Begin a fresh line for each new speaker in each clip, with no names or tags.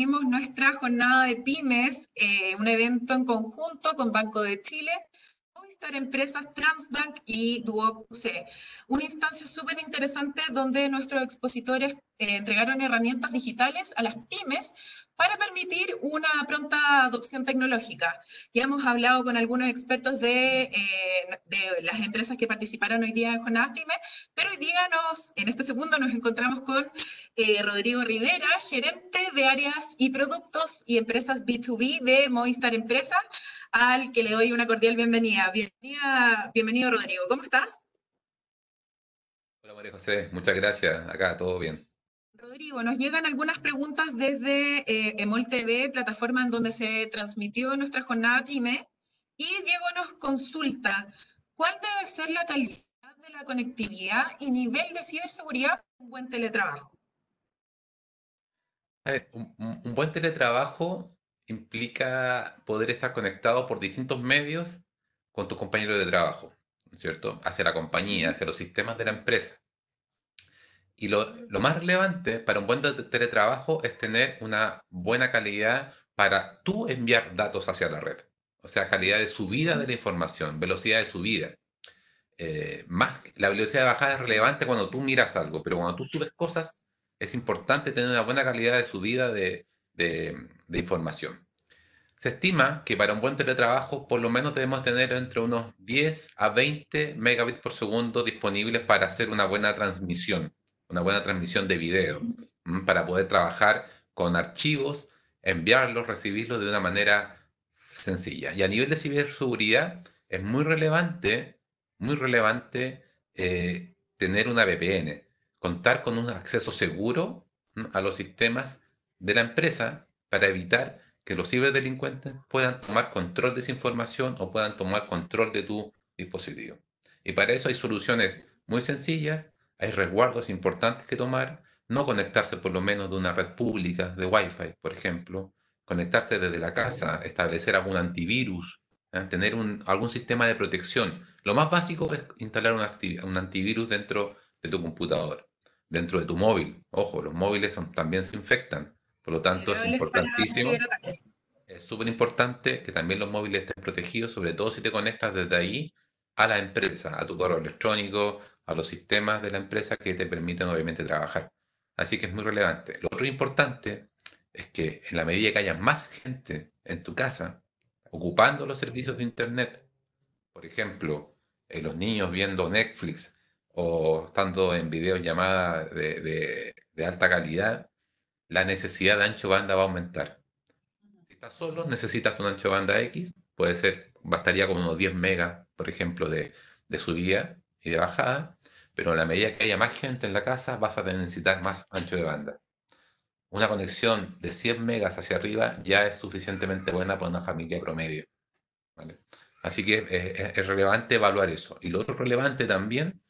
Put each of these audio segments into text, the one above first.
tuvimos nuestra jornada de pymes, eh, un evento en conjunto con Banco de Chile, Movistar Empresas, Transbank y Duoc Una instancia súper interesante donde nuestros expositores eh, entregaron herramientas digitales a las pymes para permitir una pronta adopción tecnológica. Ya hemos hablado con algunos expertos de, eh, las empresas que participaron hoy día en Jornadas pero hoy día nos, en este segundo nos encontramos con eh, Rodrigo Rivera, gerente de áreas y productos y empresas B2B de Movistar Empresa, al que le doy una cordial bienvenida. Bienvenida, bienvenido Rodrigo, ¿cómo estás?
Hola María José, muchas gracias, acá todo bien.
Rodrigo, nos llegan algunas preguntas desde eh, Emol TV, plataforma en donde se transmitió nuestra jornada PYME, y Diego nos consulta, ¿cuál debe ser la calidad de la conectividad y nivel de ciberseguridad para un buen teletrabajo?
un, buen teletrabajo implica poder estar conectado por distintos medios con tu compañero de trabajo, ¿cierto? Hacia la compañía, hacia los sistemas de la empresa. Y lo, más relevante para un buen teletrabajo es tener una buena calidad para tú enviar datos hacia la red. O sea, calidad de subida de la información, velocidad de subida. Eh, más, la velocidad de bajada es relevante cuando tú miras algo, pero cuando tú subes cosas, es importante tener una buena calidad de subida de, de información. Se estima que para un buen teletrabajo por lo menos debemos tener entre unos 10 a 20 megabits por segundo disponibles para hacer una buena transmisión una buena transmisión de video, para poder trabajar con archivos, enviarlos, recibirlos de una manera sencilla. Y a nivel de ciberseguridad es muy relevante, muy relevante eh, tener una VPN, contar con un acceso seguro a los sistemas de la empresa para evitar que los ciberdelincuentes puedan tomar control de esa información o puedan tomar control de tu dispositivo. Y para eso hay soluciones muy sencillas hay resguardos importantes que tomar, no conectarse por lo menos de una red pública de Wi-Fi, por ejemplo, conectarse desde la casa, establecer algún antivirus, ¿eh? tener algún sistema de protección. Lo más básico es instalar un, antivirus dentro de tu computador, dentro de tu móvil. Ojo, los móviles también se infectan, por lo tanto es importantísimo. Es súper importante que también los móviles estén protegidos, sobre todo si te conectas desde ahí a la empresa, a tu correo electrónico, a los sistemas de la empresa que te permiten obviamente trabajar. Así que es muy relevante. Lo otro importante es que en la medida que haya más gente en tu casa ocupando los servicios de Internet, por ejemplo, eh, los niños viendo Netflix o estando en videollamadas de, de, alta calidad, la necesidad de ancho banda va a aumentar. Si estás solo, necesitas un ancho banda X, puede ser, bastaría con unos 10 megas, por ejemplo, de, de subida y de bajada, pero a la medida que haya más gente en la casa vas a necesitar más ancho de banda. Una conexión de 100 megas hacia arriba ya es suficientemente buena para una familia promedio. Así que es, relevante evaluar eso. Y lo otro relevante también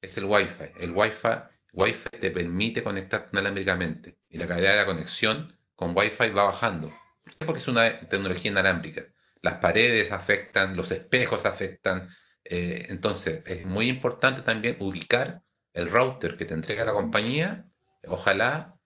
es el Wi-Fi. El Wi-Fi, te permite conectar inalámbricamente y la calidad de la conexión con Wi-Fi va bajando. Porque es una tecnología inalámbrica. Las paredes afectan, los espejos afectan, eh, entonces, es muy importante también ubicar el router que te entrega la compañía, ojalá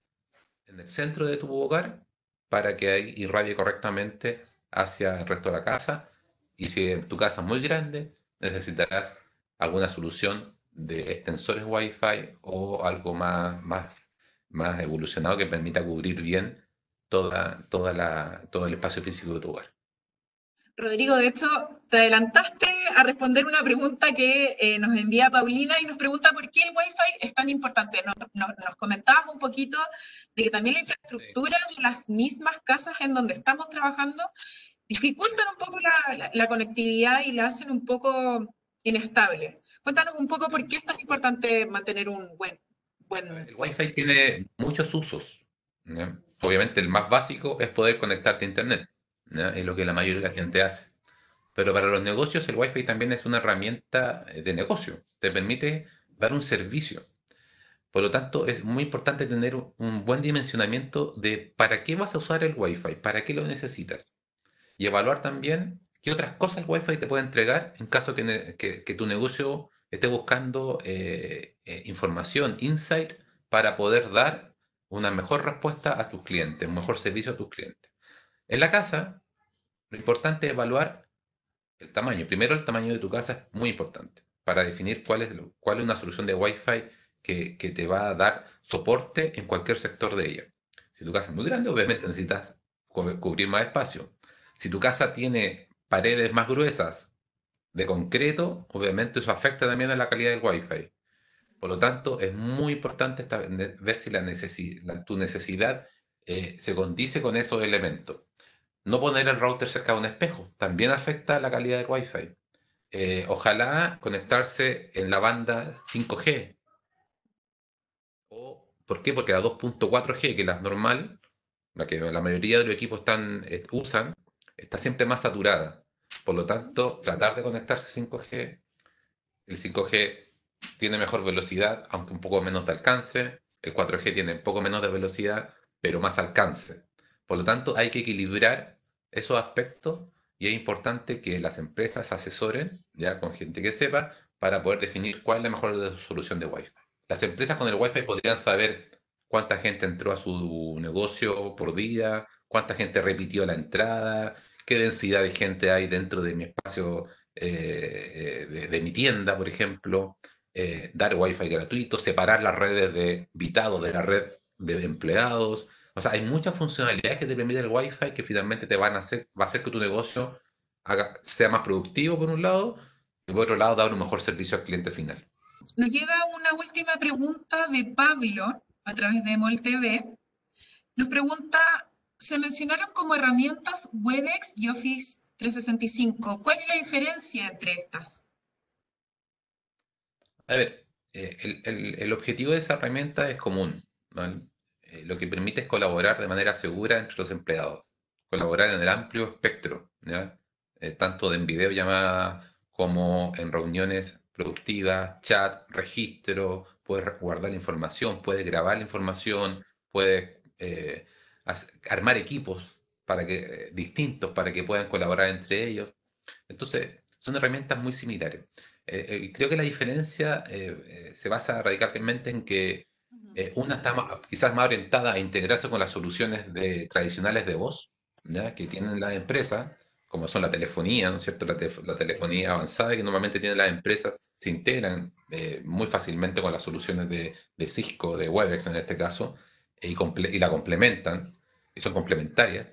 en el centro de tu hogar, para que irradie correctamente hacia el resto de la casa. Y si tu casa es muy grande, necesitarás alguna solución de extensores Wi-Fi o algo más, más, más evolucionado que permita cubrir bien toda, toda la, todo el espacio físico de tu hogar.
Rodrigo, de hecho, te adelantaste a responder una pregunta que eh, nos envía Paulina y nos pregunta por qué el Wi-Fi es tan importante. Nos, nos, comentabas un poquito de que también la infraestructura de las mismas casas en donde estamos trabajando dificultan un poco la, la, conectividad y la hacen un poco inestable. Cuéntanos un poco por qué es tan importante mantener un buen... buen...
El Wi-Fi tiene muchos usos. Obviamente el más básico es poder conectarte a Internet es lo que la mayoría de la gente hace. Pero para los negocios el Wi-Fi también es una herramienta eh, de negocio, te permite dar un servicio. Por lo tanto, es muy importante tener un buen dimensionamiento de para qué vas a usar el Wi-Fi, para qué lo necesitas. Y evaluar también qué otras cosas el Wi-Fi te puede entregar en caso que, que, tu negocio esté buscando eh, eh, información, insight, para poder dar una mejor respuesta a tus clientes, un mejor servicio a tus clientes. En la casa, lo importante es evaluar el tamaño. Primero, el tamaño de tu casa es muy importante para definir cuál es, cuál es una solución de Wi-Fi que, te va a dar soporte en cualquier sector de ella. Si tu casa es muy grande, obviamente necesitas cubrir más espacio. Si tu casa tiene paredes más gruesas de concreto, obviamente eso afecta también a la calidad del Wi-Fi. Por lo tanto, es muy importante ver si tu necesidad eh, se condice con esos elementos. No poner el router cerca de un espejo también afecta la calidad del Wi-Fi. Eh, ojalá conectarse en la banda 5G. O, ¿Por qué? Porque la 2.4G, que es la normal, la que la mayoría de los equipos están, eh, usan, está siempre más saturada. Por lo tanto, tratar de conectarse 5G, el 5G tiene mejor velocidad, aunque un poco menos de alcance, el 4G tiene un poco menos de velocidad, pero más alcance. Por lo tanto, hay que equilibrar esos aspectos y es importante que las empresas asesoren ya con gente que sepa para poder definir cuál es la mejor solución de Wi-Fi. Las empresas con el Wi-Fi podrían saber cuánta gente entró a su negocio por día, cuánta gente repitió la entrada, qué densidad de gente hay dentro de mi espacio eh, de, mi tienda, por ejemplo, eh, dar wifi gratuito, separar las redes de invitados de la red de empleados. O sea, hay muchas funcionalidades que te permite el wifi que finalmente te van a hacer, va a hacer que tu negocio haga, sea más productivo por un lado y por otro lado dar un mejor servicio al cliente final.
Nos llega una última pregunta de Pablo a través de MolTV. Nos pregunta se mencionaron como herramientas Webex y Office 365. ¿Cuál es la diferencia entre estas?
A ver, eh, el, objetivo de esa herramienta es común. Eh, lo que permite es colaborar de manera segura entre los empleados, colaborar en el amplio espectro, eh, tanto en videollamada como en reuniones productivas, chat, registro, puedes guardar información, puedes grabar la información, puedes armar equipos para que, eh, distintos para que puedan colaborar entre ellos. Entonces, son herramientas muy similares. Eh, eh, creo que la diferencia se basa radicalmente en que una está quizás más orientada a integrarse con las soluciones de, tradicionales de voz que tienen las empresas, como son la telefonía, ¿no es cierto? La, telefonía avanzada que normalmente tienen las empresas, se integran muy fácilmente con las soluciones de, de Cisco, de Webex en este caso, y, la complementan, y son complementarias.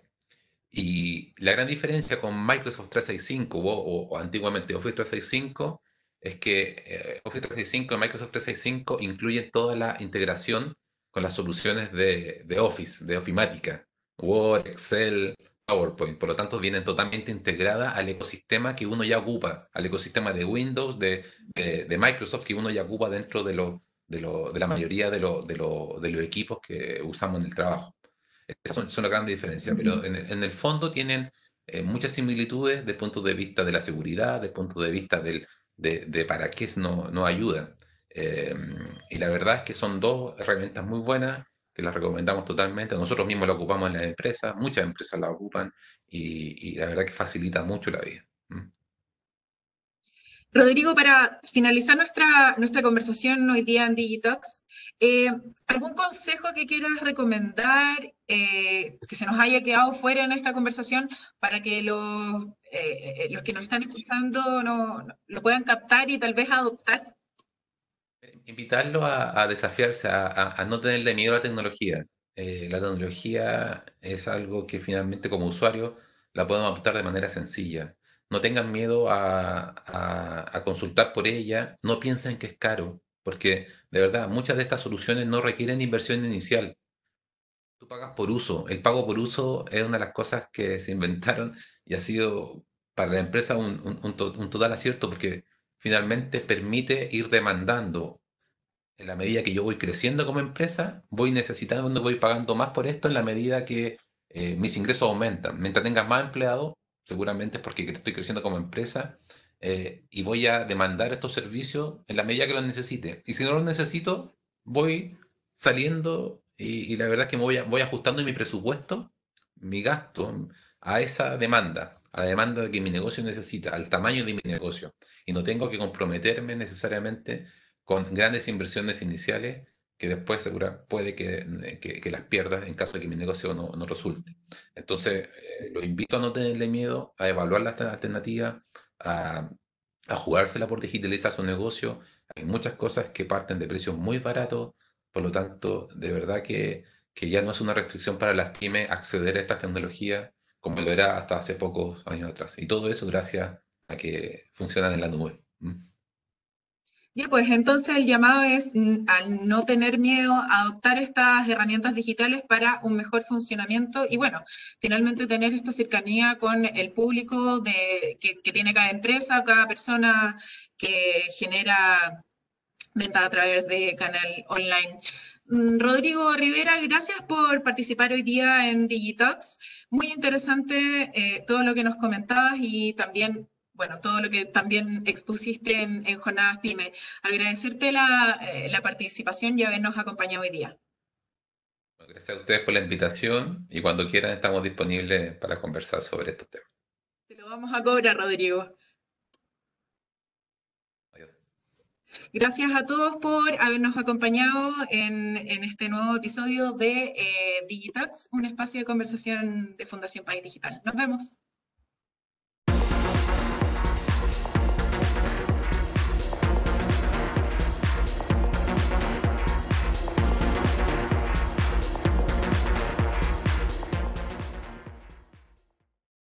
Y la gran diferencia con Microsoft 365 o, antiguamente Office 365 es que eh, Office 365 y Microsoft 365 incluyen toda la integración con las soluciones de, Office, de Ofimática, Word, Excel, PowerPoint. Por lo tanto, vienen totalmente integradas al ecosistema que uno ya ocupa, al ecosistema de Windows, de, de Microsoft que uno ya ocupa dentro de, los de, la mayoría de, los equipos que usamos en el trabajo. Esa es una gran diferencia, pero en, el fondo tienen eh, muchas similitudes desde el punto de vista de la seguridad, desde el punto de vista del, de, para qué nos no ayudan. Eh, y la verdad es que son dos herramientas muy buenas que las recomendamos totalmente. Nosotros mismos la ocupamos en las empresas, muchas empresas la ocupan y, la verdad que facilita mucho la vida.
Rodrigo, para finalizar nuestra, nuestra conversación hoy día en Digitox, eh, ¿algún consejo que quieras recomendar eh, que se nos haya quedado fuera en esta conversación para que los, eh, los que nos están escuchando no, lo puedan captar y tal vez adoptar?
Invitarlo a, desafiarse, a, a, no tenerle miedo a la tecnología. la tecnología es algo que finalmente como usuario la podemos adoptar de manera sencilla no tengan miedo a, consultar por ella, no piensen que es caro, porque de verdad muchas de estas soluciones no requieren inversión inicial. Tú pagas por uso, el pago por uso es una de las cosas que se inventaron y ha sido para la empresa un, total acierto porque finalmente permite ir demandando en la medida que yo voy creciendo como empresa, voy necesitando, voy pagando más por esto en la medida que eh, mis ingresos aumentan. Mientras tengas más empleados, seguramente es porque estoy creciendo como empresa eh, y voy a demandar estos servicios en la medida que los necesite. Y si no los necesito, voy saliendo y, la verdad es que voy ajustando mi presupuesto, mi gasto a esa demanda, a la demanda que mi negocio necesita, al tamaño de mi negocio. Y no tengo que comprometerme necesariamente con grandes inversiones iniciales que después segura, puede que, que, las pierdas en caso de que mi negocio no, no resulte. Entonces, eh, los invito a no tenerle miedo, a evaluar las alternativas, a, a jugársela por digitalizar su negocio. Hay muchas cosas que parten de precios muy baratos, por lo tanto, de verdad que, que ya no es una restricción para las pymes acceder a estas tecnologías como lo era hasta hace pocos años atrás. Y todo eso gracias a que funcionan en la nube.
Ya, pues entonces el llamado es mm, al no tener miedo adoptar estas herramientas digitales para un mejor funcionamiento y bueno, finalmente tener esta cercanía con el público de, que, tiene cada empresa, cada persona que genera venta a través de canal online. Mm, Rodrigo Rivera, gracias por participar hoy día en Digitox. Muy interesante eh, todo lo que nos comentabas y también bueno, todo lo que también expusiste en, Jornadas PyME. Agradecerte la, eh, la, participación y habernos acompañado hoy día.
Gracias a ustedes por la invitación y cuando quieran estamos disponibles para conversar sobre estos temas.
Te lo vamos a cobrar, Rodrigo. Gracias a todos por habernos acompañado en, en este nuevo episodio de eh, Digitax, un espacio de conversación de Fundación País Digital. Nos vemos.